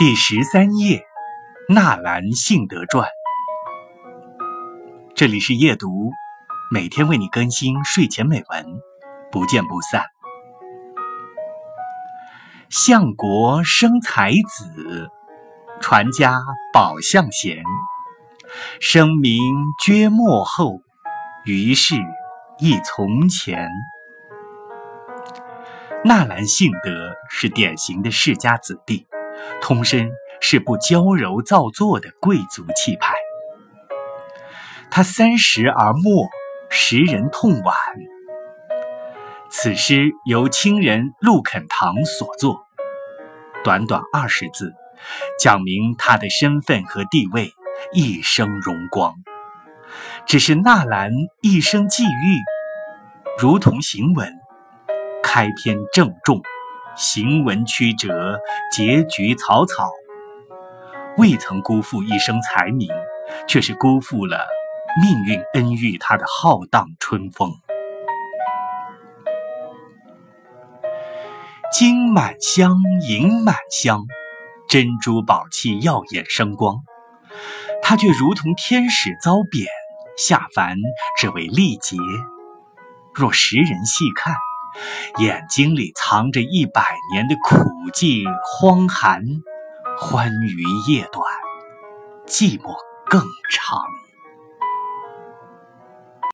第十三页，《纳兰性德传》。这里是夜读，每天为你更新睡前美文，不见不散。相国生才子，传家宝相贤，声名绝幕后，于是亦从前。纳兰性德是典型的世家子弟。通身是不娇柔造作的贵族气派。他三十而没，时人痛惋。此诗由清人陆肯堂所作，短短二十字，讲明他的身份和地位，一生荣光。只是纳兰一生际遇，如同行文，开篇郑重。行文曲折，结局草草，未曾辜负一生才名，却是辜负了命运恩遇他的浩荡春风。金满箱，银满箱，珍珠宝器耀眼生光，他却如同天使遭贬下凡，只为历劫。若时人细看。眼睛里藏着一百年的苦寂荒寒，欢愉夜短，寂寞更长。